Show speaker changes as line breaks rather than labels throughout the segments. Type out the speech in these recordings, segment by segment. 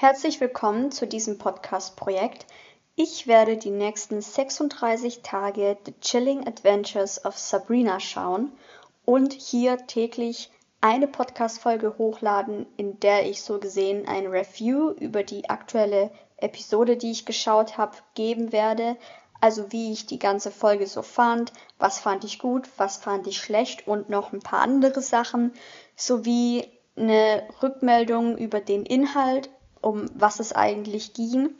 Herzlich willkommen zu diesem Podcast-Projekt. Ich werde die nächsten 36 Tage The Chilling Adventures of Sabrina schauen und hier täglich eine Podcast-Folge hochladen, in der ich so gesehen ein Review über die aktuelle Episode, die ich geschaut habe, geben werde. Also wie ich die ganze Folge so fand, was fand ich gut, was fand ich schlecht und noch ein paar andere Sachen, sowie eine Rückmeldung über den Inhalt um was es eigentlich ging.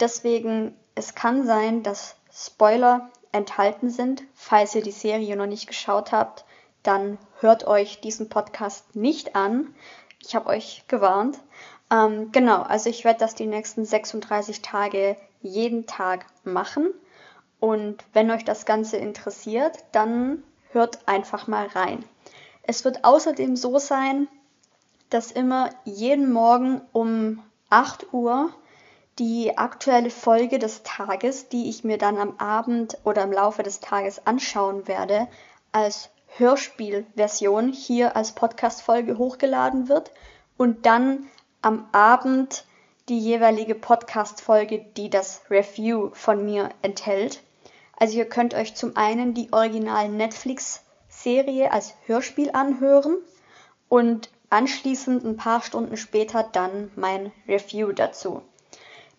Deswegen, es kann sein, dass Spoiler enthalten sind. Falls ihr die Serie noch nicht geschaut habt, dann hört euch diesen Podcast nicht an. Ich habe euch gewarnt. Ähm, genau, also ich werde das die nächsten 36 Tage jeden Tag machen. Und wenn euch das Ganze interessiert, dann hört einfach mal rein. Es wird außerdem so sein, dass immer jeden Morgen um 8 Uhr die aktuelle Folge des Tages, die ich mir dann am Abend oder im Laufe des Tages anschauen werde, als Hörspielversion hier als Podcast-Folge hochgeladen wird und dann am Abend die jeweilige Podcast-Folge, die das Review von mir enthält. Also ihr könnt euch zum einen die original Netflix-Serie als Hörspiel anhören und anschließend ein paar Stunden später dann mein Review dazu.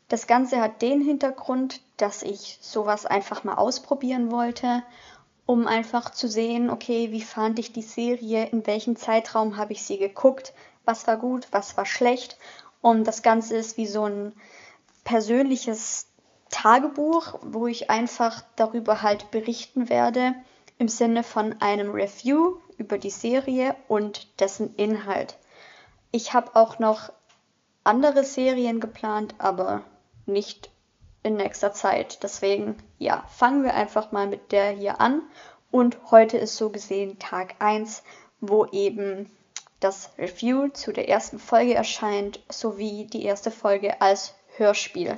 Das Ganze hat den Hintergrund, dass ich sowas einfach mal ausprobieren wollte, um einfach zu sehen, okay, wie fand ich die Serie, in welchem Zeitraum habe ich sie geguckt, was war gut, was war schlecht. Und das Ganze ist wie so ein persönliches Tagebuch, wo ich einfach darüber halt berichten werde, im Sinne von einem Review über die Serie und dessen Inhalt. Ich habe auch noch andere Serien geplant, aber nicht in nächster Zeit. Deswegen, ja, fangen wir einfach mal mit der hier an. Und heute ist so gesehen Tag 1, wo eben das Review zu der ersten Folge erscheint, sowie die erste Folge als Hörspiel.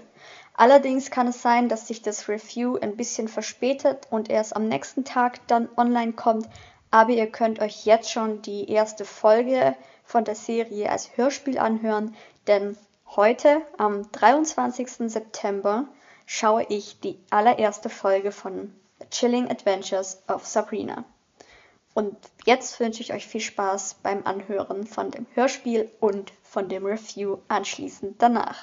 Allerdings kann es sein, dass sich das Review ein bisschen verspätet und erst am nächsten Tag dann online kommt, aber ihr könnt euch jetzt schon die erste Folge von der Serie als Hörspiel anhören, denn heute, am 23. September, schaue ich die allererste Folge von The Chilling Adventures of Sabrina. Und jetzt wünsche ich euch viel Spaß beim Anhören von dem Hörspiel und von dem Review anschließend danach.